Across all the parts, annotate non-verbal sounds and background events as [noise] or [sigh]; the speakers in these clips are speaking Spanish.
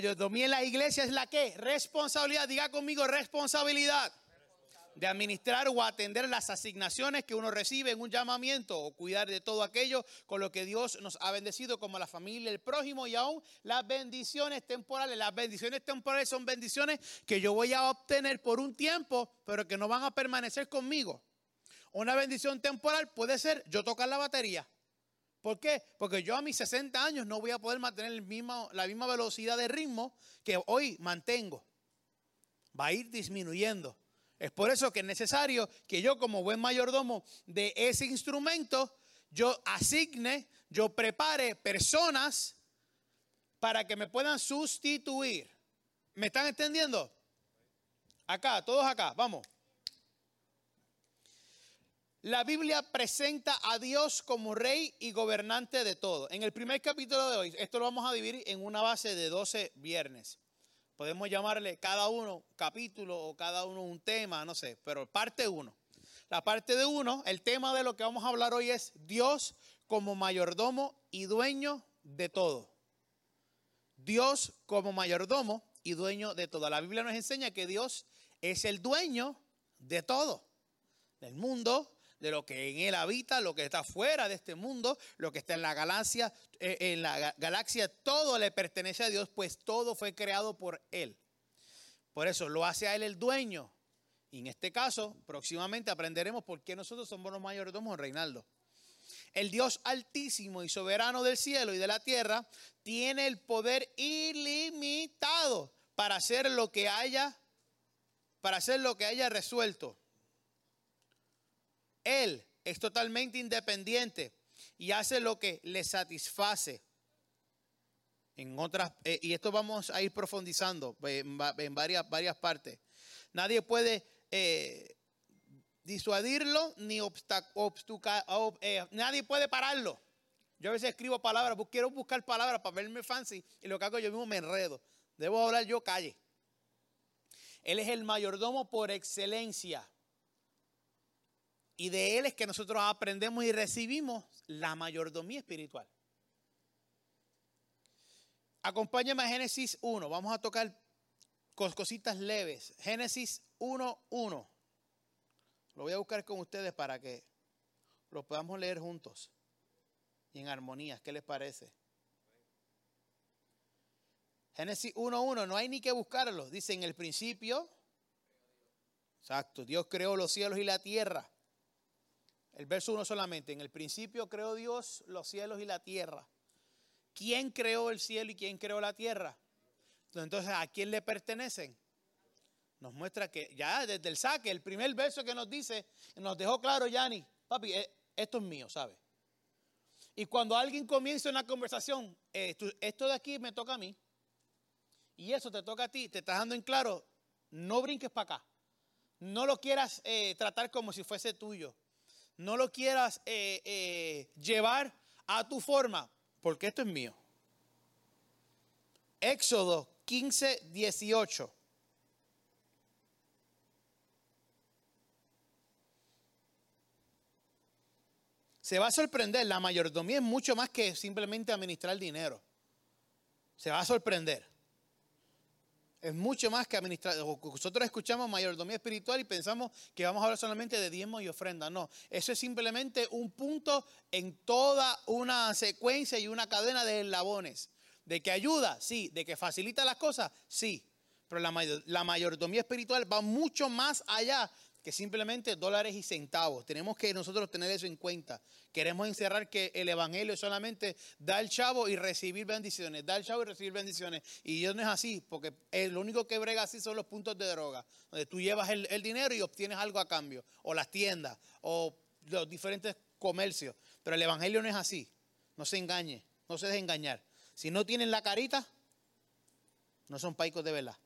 mayordomía en la iglesia es la que? Responsabilidad. Diga conmigo responsabilidad de administrar o atender las asignaciones que uno recibe en un llamamiento o cuidar de todo aquello con lo que Dios nos ha bendecido como la familia, el prójimo y aún las bendiciones temporales. Las bendiciones temporales son bendiciones que yo voy a obtener por un tiempo, pero que no van a permanecer conmigo. Una bendición temporal puede ser yo tocar la batería. ¿Por qué? Porque yo a mis 60 años no voy a poder mantener la misma velocidad de ritmo que hoy mantengo. Va a ir disminuyendo. Es por eso que es necesario que yo como buen mayordomo de ese instrumento, yo asigne, yo prepare personas para que me puedan sustituir. ¿Me están entendiendo? Acá, todos acá, vamos. La Biblia presenta a Dios como rey y gobernante de todo. En el primer capítulo de hoy, esto lo vamos a dividir en una base de 12 viernes. Podemos llamarle cada uno capítulo o cada uno un tema, no sé, pero parte uno. La parte de uno, el tema de lo que vamos a hablar hoy es Dios como mayordomo y dueño de todo. Dios como mayordomo y dueño de todo. La Biblia nos enseña que Dios es el dueño de todo, del mundo, de lo que en él habita, lo que está fuera de este mundo, lo que está en la galaxia, eh, en la galaxia, todo le pertenece a Dios, pues todo fue creado por él. Por eso lo hace a él el dueño. Y en este caso, próximamente aprenderemos por qué nosotros somos los mayordomos, Reinaldo. El Dios altísimo y soberano del cielo y de la tierra tiene el poder ilimitado para hacer lo que haya para hacer lo que haya resuelto. Él es totalmente independiente y hace lo que le satisface. En otras, eh, y esto vamos a ir profundizando en, varias, varias partes. Nadie puede eh, disuadirlo ni obstacular, eh, nadie puede pararlo. Yo a veces escribo palabras, quiero buscar palabras para verme fancy y lo que hago yo mismo me enredo. Debo hablar yo calle. Él es el mayordomo por excelencia. Y de Él es que nosotros aprendemos y recibimos la mayordomía espiritual. Acompáñame a Génesis 1. Vamos a tocar cositas leves. Génesis 1.1. Lo voy a buscar con ustedes para que lo podamos leer juntos y en armonía. ¿Qué les parece? Génesis 1.1, no hay ni que buscarlo. Dice en el principio, exacto, Dios creó los cielos y la tierra. El verso 1 solamente. En el principio creó Dios los cielos y la tierra. ¿Quién creó el cielo y quién creó la tierra? Entonces, ¿a quién le pertenecen? Nos muestra que ya desde el saque, el primer verso que nos dice, nos dejó claro, Yanni, papi, eh, esto es mío, ¿sabes? Y cuando alguien comienza una conversación, eh, esto de aquí me toca a mí, y eso te toca a ti, te estás dando en claro, no brinques para acá. No lo quieras eh, tratar como si fuese tuyo no lo quieras eh, eh, llevar a tu forma, porque esto es mío. Éxodo 15, 18. Se va a sorprender, la mayordomía es mucho más que simplemente administrar dinero. Se va a sorprender. Es mucho más que administrar. Nosotros escuchamos mayordomía espiritual y pensamos que vamos a hablar solamente de diezmo y ofrenda. No, eso es simplemente un punto en toda una secuencia y una cadena de eslabones. De que ayuda, sí. De que facilita las cosas, sí. Pero la mayordomía espiritual va mucho más allá que simplemente dólares y centavos. Tenemos que nosotros tener eso en cuenta. Queremos encerrar que el evangelio solamente da el chavo y recibir bendiciones, da el chavo y recibir bendiciones. Y Dios no es así, porque lo único que brega así son los puntos de droga, donde tú llevas el, el dinero y obtienes algo a cambio, o las tiendas, o los diferentes comercios. Pero el evangelio no es así. No se engañe, no se deje engañar. Si no tienen la carita, No son paicos de verdad.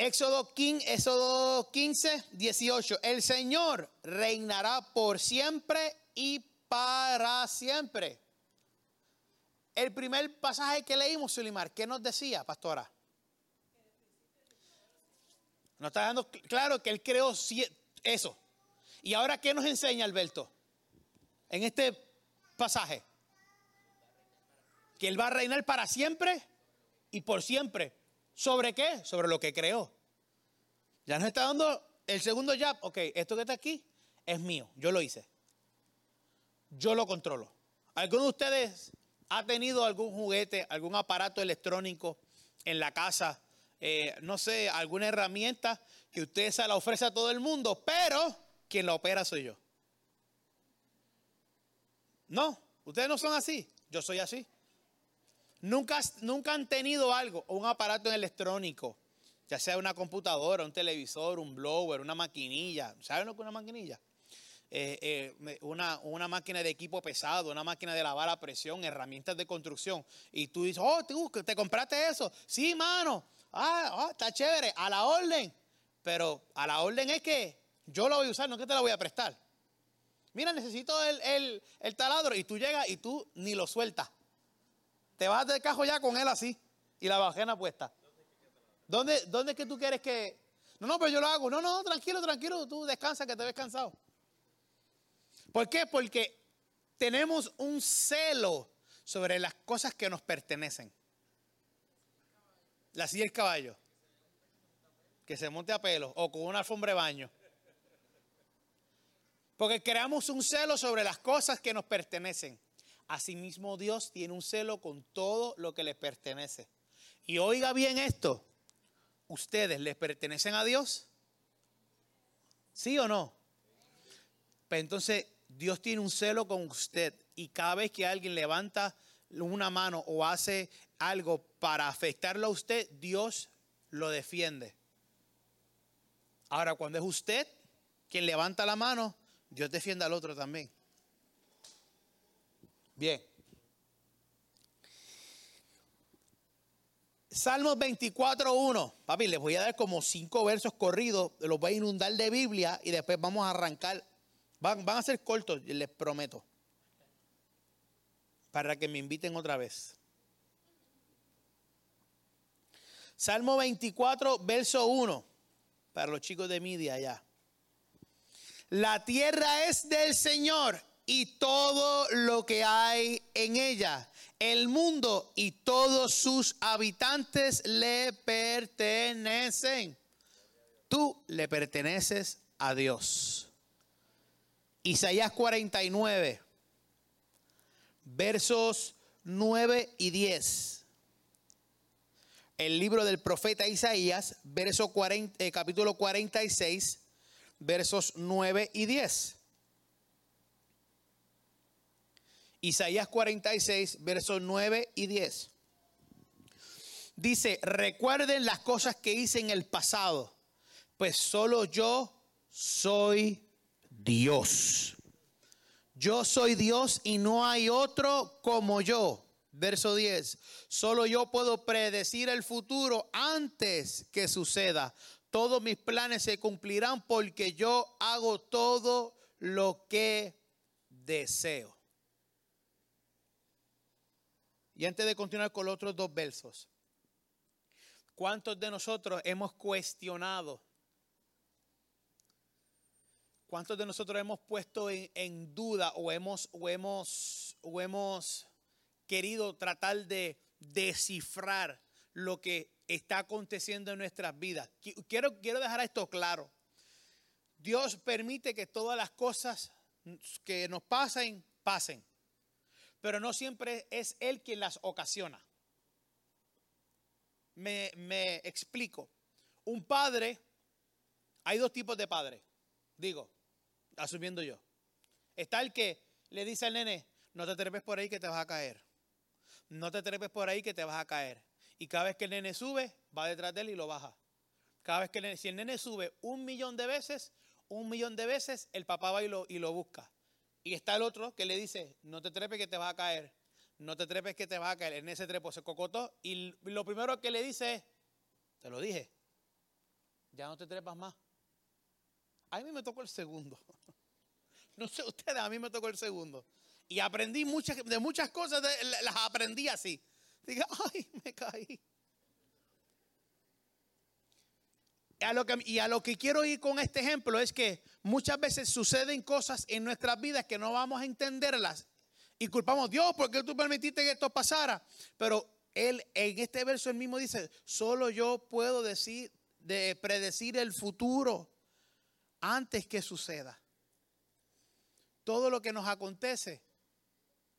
Éxodo 15, Éxodo 15, 18. El Señor reinará por siempre y para siempre. El primer pasaje que leímos, Sulimar, ¿qué nos decía, pastora? Nos está dando claro que Él creó eso. ¿Y ahora qué nos enseña Alberto? En este pasaje. Que Él va a reinar para siempre y por siempre. ¿Sobre qué? Sobre lo que creó. Ya nos está dando el segundo jab. Ok, esto que está aquí es mío. Yo lo hice. Yo lo controlo. ¿Alguno de ustedes ha tenido algún juguete, algún aparato electrónico en la casa? Eh, no sé, alguna herramienta que usted se la ofrece a todo el mundo, pero quien la opera soy yo. No, ustedes no son así. Yo soy así. Nunca, nunca han tenido algo, un aparato electrónico, ya sea una computadora, un televisor, un blower, una maquinilla. ¿Saben lo que es una maquinilla? Eh, eh, una, una, máquina de equipo pesado, una máquina de lavar a presión, herramientas de construcción. Y tú dices, oh, ¿te, te compraste eso? Sí, mano. Ah, ah, está chévere, a la orden. Pero a la orden es que yo lo voy a usar, no que te la voy a prestar. Mira, necesito el, el, el taladro. Y tú llegas y tú ni lo sueltas. Te vas del cajo ya con él así y la bajena puesta. ¿Dónde, ¿Dónde es que tú quieres que.? No, no, pero yo lo hago. No, no, tranquilo, tranquilo, tú descansa que te ves cansado. ¿Por qué? Porque tenemos un celo sobre las cosas que nos pertenecen. La silla del caballo. Que se monte a pelo o con una alfombra de baño. Porque creamos un celo sobre las cosas que nos pertenecen. Asimismo Dios tiene un celo con todo lo que le pertenece. Y oiga bien esto, ¿ustedes les pertenecen a Dios? ¿Sí o no? Pues entonces Dios tiene un celo con usted y cada vez que alguien levanta una mano o hace algo para afectarlo a usted, Dios lo defiende. Ahora, cuando es usted quien levanta la mano, Dios defiende al otro también. Bien. Salmos 24.1. Papi, les voy a dar como cinco versos corridos. Los voy a inundar de Biblia y después vamos a arrancar. Van, van a ser cortos, les prometo. Para que me inviten otra vez. Salmo 24, verso 1. Para los chicos de media allá. La tierra es del Señor y todo lo que hay en ella. El mundo y todos sus habitantes le pertenecen. Tú le perteneces a Dios. Isaías 49, versos 9 y 10. El libro del profeta Isaías, verso 40, eh, capítulo 46, versos 9 y 10. Isaías 46, versos 9 y 10. Dice, recuerden las cosas que hice en el pasado, pues solo yo soy Dios. Yo soy Dios y no hay otro como yo. Verso 10. Solo yo puedo predecir el futuro antes que suceda. Todos mis planes se cumplirán porque yo hago todo lo que deseo. Y antes de continuar con los otros dos versos, ¿cuántos de nosotros hemos cuestionado? ¿Cuántos de nosotros hemos puesto en, duda o hemos, o, hemos, o hemos querido tratar de descifrar lo que está aconteciendo en nuestras vidas? Quiero, quiero dejar esto claro. Dios permite que todas las cosas que nos pasen, pasen pero no siempre es Él quien las ocasiona. Me, explico. Un padre, hay dos tipos de padres, digo, asumiendo yo. Está el que le dice al nene, no te trepes por ahí que te vas a caer. No te trepes por ahí que te vas a caer. Y cada vez que el nene sube, va detrás de él y lo baja. Cada vez que el nene, si el nene sube un millón de veces, un millón de veces, el papá va y lo, y lo busca. Y está el otro que le dice, no te trepes que te vas a caer. no te trepes que te vas a caer. En ese trepo se cocotó y lo primero que le dice es, te lo dije, ya no te trepas más. A mí me tocó el segundo. [laughs] No sé ustedes, a mí me tocó el segundo. Y aprendí muchas, de muchas cosas, las aprendí así. Diga, ay, me caí. Y a lo que quiero ir con este ejemplo es que muchas veces suceden cosas en nuestras vidas que no vamos a entenderlas y culpamos a Dios porque tú permitiste que esto pasara. Pero él en este verso él mismo dice, solo yo puedo decir, de predecir el futuro antes que suceda. Todo lo que nos acontece,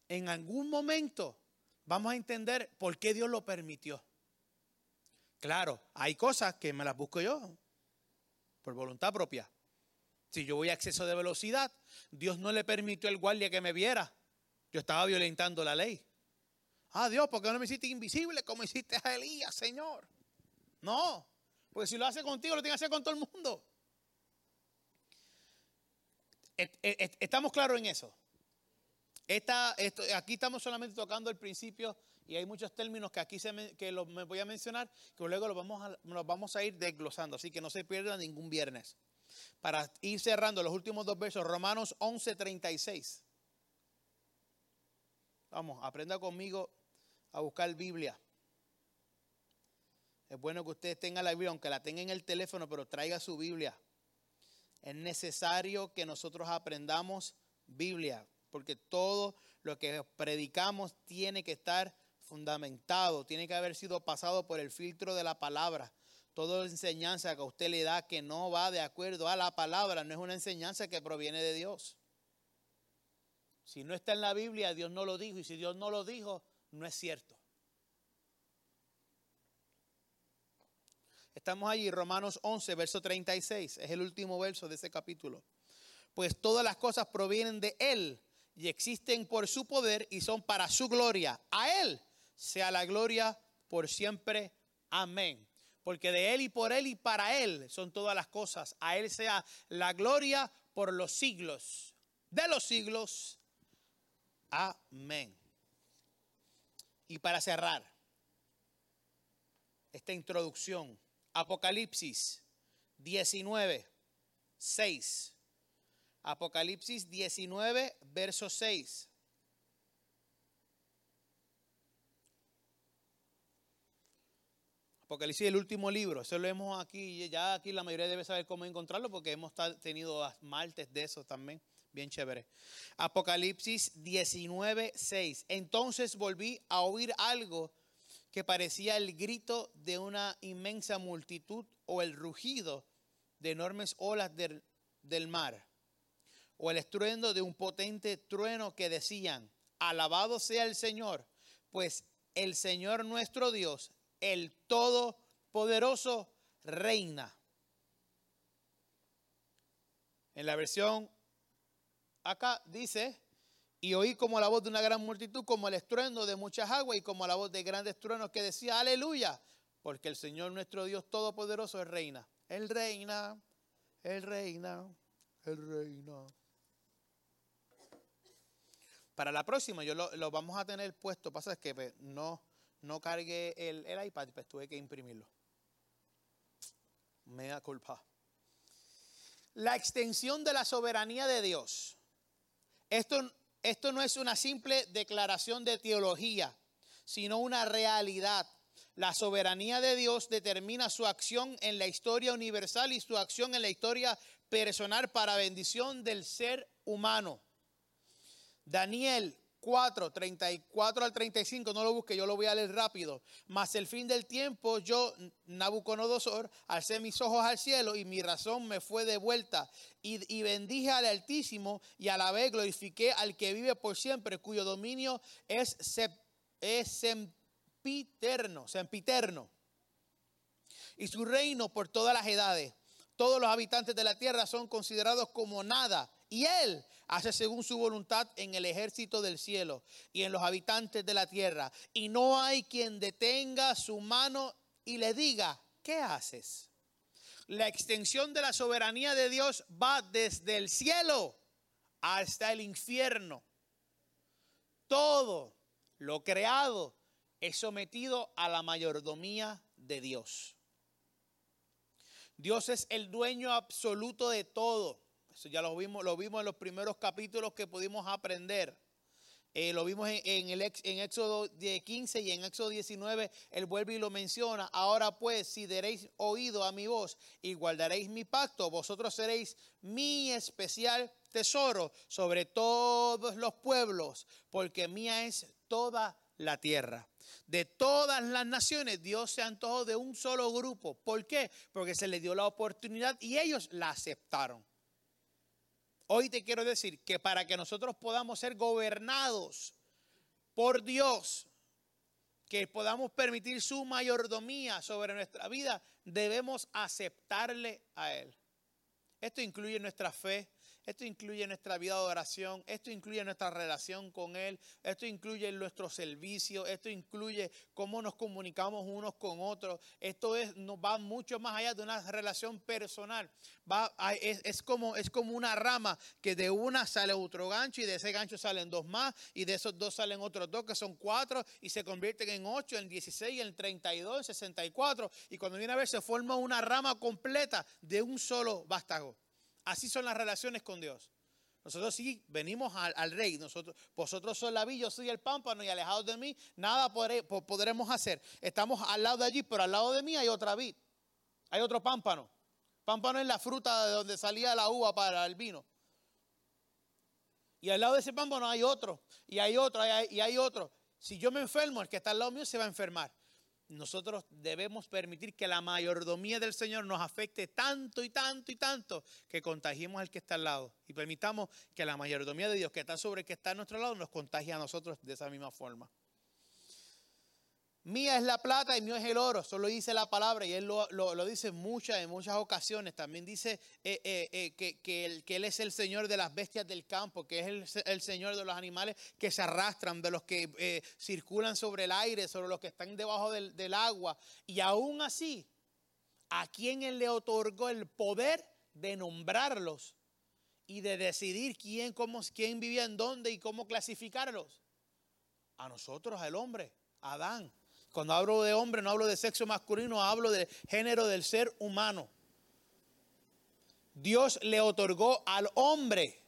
en algún momento vamos a entender por qué Dios lo permitió. Claro, hay cosas que me las busco yo por voluntad propia. Si yo voy a exceso de velocidad, Dios no le permitió al guardia que me viera. Yo estaba violentando la ley. Ah, Dios, ¿por qué no me hiciste invisible como hiciste a Elías, Señor? No, porque si lo hace contigo, lo tiene que hacer con todo el mundo. Estamos claros en eso. Esta, aquí estamos solamente tocando el principio y hay muchos términos que aquí que los, me voy a mencionar que luego los vamos, a, vamos a ir desglosando. Así que no se pierda ningún viernes. Para ir cerrando los últimos dos versos, Romanos 11, 36. Vamos, aprenda conmigo a buscar Biblia. Es bueno que usted tenga la Biblia, aunque la tenga en el teléfono, pero traiga su Biblia. Es necesario que nosotros aprendamos Biblia, porque todo lo que predicamos tiene que estar fundamentado, tiene que haber sido pasado por el filtro de la palabra. Toda enseñanza que usted le da que no va de acuerdo a la palabra no es una enseñanza que proviene de Dios. Si no está en la Biblia, Dios no lo dijo. Y si Dios no lo dijo, no es cierto. Estamos allí, Romanos 11, verso 36. Es el último verso de ese capítulo. Pues todas las cosas provienen de Él y existen por su poder y son para su gloria. A Él sea la gloria por siempre. Amén. Porque de Él y por Él y para Él son todas las cosas. A Él sea la gloria por los siglos de los siglos. Amén. Y para cerrar esta introducción, Apocalipsis 19, 6. Apocalipsis 19, verso 6. Apocalipsis el último libro, eso lo hemos aquí, ya aquí la mayoría debe saber cómo encontrarlo porque hemos tenido martes de eso también, bien chévere. Apocalipsis 19, 6. Entonces volví a oír algo que parecía el grito de una inmensa multitud o el rugido de enormes olas del, del mar o el estruendo de un potente trueno que decían, alabado sea el Señor, pues el Señor nuestro Dios, el Todopoderoso, reina. En la versión acá dice, y oí como la voz de una gran multitud, como el estruendo de muchas aguas y como la voz de grandes truenos que decía, aleluya, porque el Señor nuestro Dios Todopoderoso es reina. Él reina, Él reina, Él reina. Para la próxima yo lo, vamos a tener puesto. Pasa es que pues, no, no cargué el, iPad, pues tuve que imprimirlo. Me da culpa. La extensión de la soberanía de Dios. Esto, esto no es una simple declaración de teología, sino una realidad. La soberanía de Dios determina su acción en la historia universal y su acción en la historia personal para bendición del ser humano. Daniel 4, 34 al 35, no lo busque, yo lo voy a leer rápido. Mas el fin del tiempo, yo, Nabucodonosor, alcé mis ojos al cielo y mi razón me fue devuelta. Y, y bendije al Altísimo y a la vez glorifiqué al que vive por siempre, cuyo dominio es, es sempiterno, sempiterno. Y su reino por todas las edades. Todos los habitantes de la tierra son considerados como nada. Y él hace según su voluntad en el ejército del cielo y en los habitantes de la tierra. Y no hay quien detenga su mano y le diga, ¿qué haces? La extensión de la soberanía de Dios va desde el cielo hasta el infierno. Todo lo creado, es sometido a la mayordomía de Dios. Dios es el dueño absoluto de todo. Eso ya lo vimos, lo vimos en los primeros capítulos que pudimos aprender. Eh, lo vimos en, en Éxodo 15 y en Éxodo 19, él vuelve y lo menciona. Ahora pues, si daréis oído a mi voz y guardaréis mi pacto, vosotros seréis mi especial tesoro sobre todos los pueblos, porque mía es toda la tierra. De todas las naciones, Dios se antojó de un solo grupo. ¿Por qué? Porque se le dio la oportunidad y ellos la aceptaron. Hoy te quiero decir que para que nosotros podamos ser gobernados por Dios, que podamos permitir su mayordomía sobre nuestra vida, debemos aceptarle a Él. Esto incluye nuestra fe, esto incluye nuestra vida de oración, esto incluye nuestra relación con Él, esto incluye nuestro servicio, esto incluye cómo nos comunicamos unos con otros. Esto es, nos va mucho más allá de una relación personal. Va, es, como, es como una rama que de una sale otro gancho y de ese gancho salen dos más y de esos dos salen otros dos que son cuatro y se convierten en ocho, en 16, en 32, en 64 y cuando viene a ver se forma una rama completa de un solo vástago. Así son las relaciones con Dios. Nosotros sí venimos al, rey. Nosotros, vosotros sois la vid, yo soy el pámpano y alejados de mí, nada podremos hacer. Estamos al lado de allí, pero al lado de mí hay otra vid. Hay otro pámpano. Pámpano es la fruta de donde salía la uva para el vino. Y al lado de ese pámpano hay otro, y hay otro, y hay otro. Si yo me enfermo, el que está al lado mío se va a enfermar nosotros debemos permitir que la mayordomía del Señor nos afecte tanto y tanto y tanto que contagiemos al que está al lado y permitamos que la mayordomía de Dios que está sobre el que está a nuestro lado nos contagie a nosotros de esa misma forma. Mía es la plata y mío es el oro. Eso lo dice la palabra y él lo, dice en muchas, en muchas ocasiones. También dice eh, eh, eh, que, él, es el Señor de las bestias del campo, que es el, Señor de los animales que se arrastran, de los que circulan sobre el aire, sobre los que están debajo del, agua. Y aún así, ¿a quién él le otorgó el poder de nombrarlos y de decidir quién, cómo, quién vivía en dónde y cómo clasificarlos? A nosotros, al hombre, Adán. Cuando hablo de hombre no hablo de sexo masculino, hablo de género del ser humano. Dios le otorgó al hombre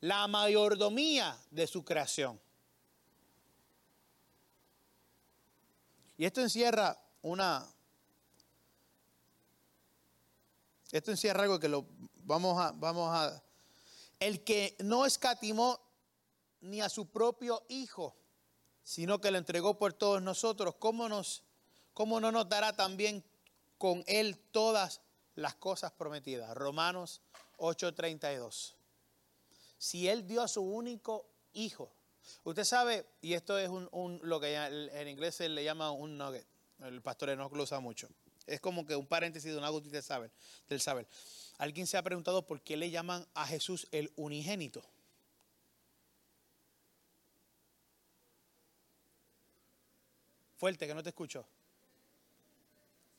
la mayordomía de su creación. Y esto encierra una... Esto encierra algo que lo vamos a... Vamos a el que no escatimó ni a su propio hijo sino que lo entregó por todos nosotros, ¿cómo, nos, cómo no nos dará también con Él todas las cosas prometidas? Romanos 8:32. Si Él dio a su único hijo, usted sabe, y esto es un, lo que en inglés se le llama un nugget, el pastor no lo usa mucho, es como que un paréntesis de una gotita del saber. Alguien se ha preguntado por qué le llaman a Jesús el unigénito. Fuerte, que no te escucho.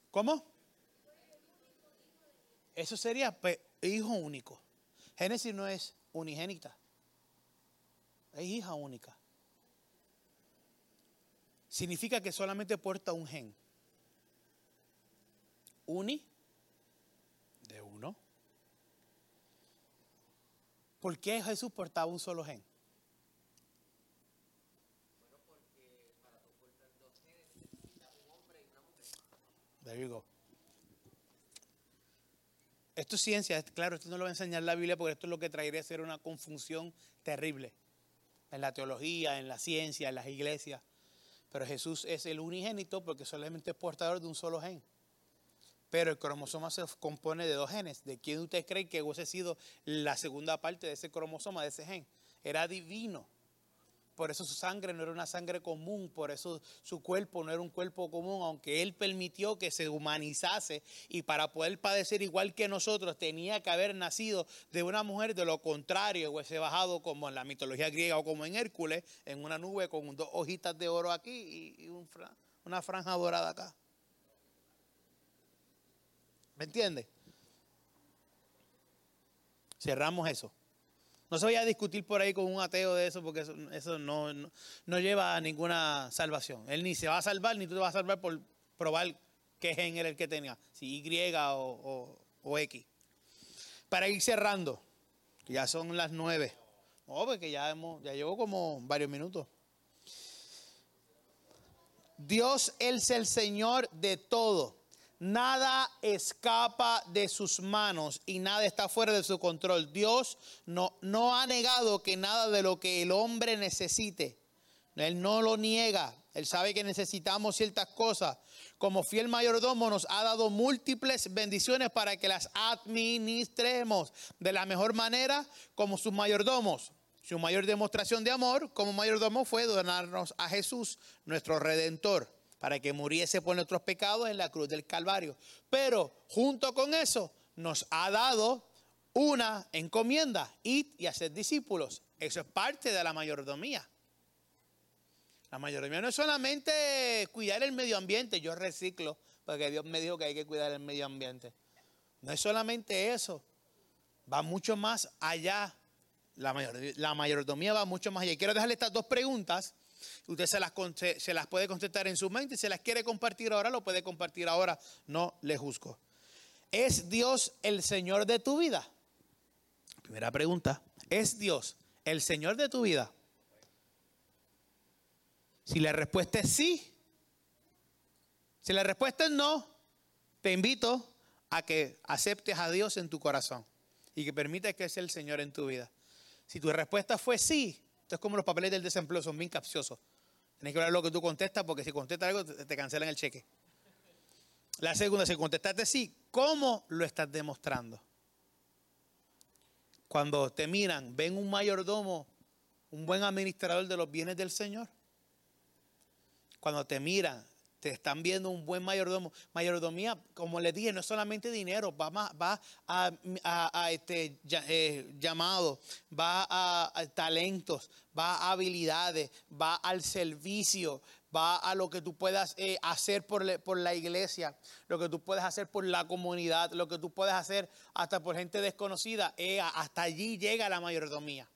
¿Cómo? Eso sería hijo único. Génesis no es unigénita. Es hija única. Significa que solamente porta un gen. Uni de uno. ¿Por qué Jesús portaba un solo gen? Esto es ciencia, claro, esto no lo va a enseñar la Biblia porque esto es lo que traería a ser una confusión terrible en la teología, en la ciencia, en las iglesias. Pero Jesús es el unigénito porque solamente es portador de un solo gen. Pero el cromosoma se compone de dos genes. ¿De quién usted cree que hubiese sido la segunda parte de ese cromosoma, de ese gen? Era divino. Por eso su sangre no era una sangre común, por eso su cuerpo no era un cuerpo común, aunque Él permitió que se humanizase y para poder padecer igual que nosotros tenía que haber nacido de una mujer, de lo contrario, hubiese bajado como en la mitología griega o como en Hércules, en una nube con dos hojitas de oro aquí y, una franja dorada acá. ¿Me entiende? Cerramos eso. No se vaya a discutir por ahí con un ateo de eso, porque eso, no, no, lleva a ninguna salvación. Él ni se va a salvar, ni tú te vas a salvar por probar qué gen era el que tenía, si Y o, X. Para ir cerrando, que ya son las nueve. No, porque ya, hemos, ya llevo como varios minutos. Dios es el Señor de todo. Nada escapa de sus manos y nada está fuera de su control. Dios no, no ha negado que nada de lo que el hombre necesite, Él no lo niega. Él sabe que necesitamos ciertas cosas. Como fiel mayordomo nos ha dado múltiples bendiciones para que las administremos de la mejor manera como sus mayordomos. Su mayor demostración de amor como mayordomo fue donarnos a Jesús, nuestro redentor, para que muriese por nuestros pecados en la cruz del Calvario. Pero junto con eso nos ha dado una encomienda, ir y hacer discípulos. Eso es parte de la mayordomía. La mayordomía no es solamente cuidar el medio ambiente, yo reciclo, porque Dios me dijo que hay que cuidar el medio ambiente. No es solamente eso, va mucho más allá la, mayordomía va mucho más allá. Y quiero dejarle estas dos preguntas. Usted se las, puede contestar en su mente. Se las quiere compartir ahora, lo puede compartir ahora. No le juzgo. ¿Es Dios el Señor de tu vida? Primera pregunta. ¿Es Dios el Señor de tu vida? Si la respuesta es sí, si la respuesta es no, te invito a que aceptes a Dios en tu corazón y que permitas que sea el Señor en tu vida. Si tu respuesta fue sí, esto es como los papeles del desempleo, son bien capciosos. Tienes que ver lo que tú contestas porque si contestas algo te cancelan el cheque. La segunda, si contestaste sí, ¿cómo lo estás demostrando? Cuando te miran, ven un mayordomo, un buen administrador de los bienes del Señor. Cuando te miran, te están viendo un buen mayordomo. Mayordomía, como les dije, no es solamente dinero, va, va a, este, eh, llamado, va a, talentos, va a habilidades, va al servicio, va a lo que tú puedas eh, hacer por, por, la iglesia, lo que tú puedes hacer por la comunidad, lo que tú puedes hacer hasta por gente desconocida. Eh, hasta allí llega la mayordomía.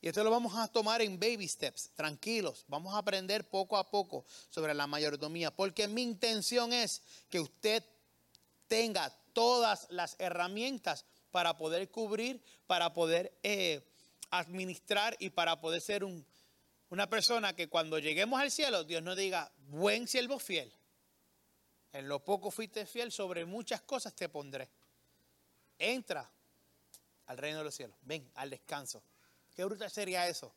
Y esto lo vamos a tomar en baby steps, tranquilos. Vamos a aprender poco a poco sobre la mayordomía, porque mi intención es que usted tenga todas las herramientas para poder cubrir, para poder eh, administrar y para poder ser un, una persona que cuando lleguemos al cielo, Dios nos diga, buen siervo fiel. En lo poco fuiste fiel, sobre muchas cosas te pondré. Entra al reino de los cielos. Ven al descanso. Qué brutal sería eso.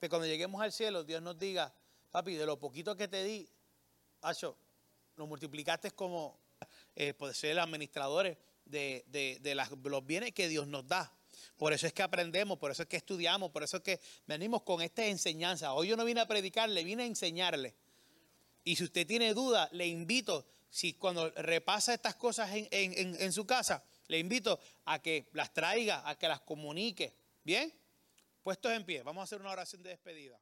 Que cuando lleguemos al cielo, Dios nos diga, papi, de lo poquito que te di, Acho, lo multiplicaste como eh, ser administradores de, de, los bienes que Dios nos da. Por eso es que aprendemos, por eso es que estudiamos, por eso es que venimos con esta enseñanza. Hoy yo no vine a predicarle, vine a enseñarle. Y si usted tiene duda, le invito, si cuando repasa estas cosas en, en, en su casa, le invito a que las traiga, a que las comunique. ¿Bien? Puestos en pie, vamos a hacer una oración de despedida.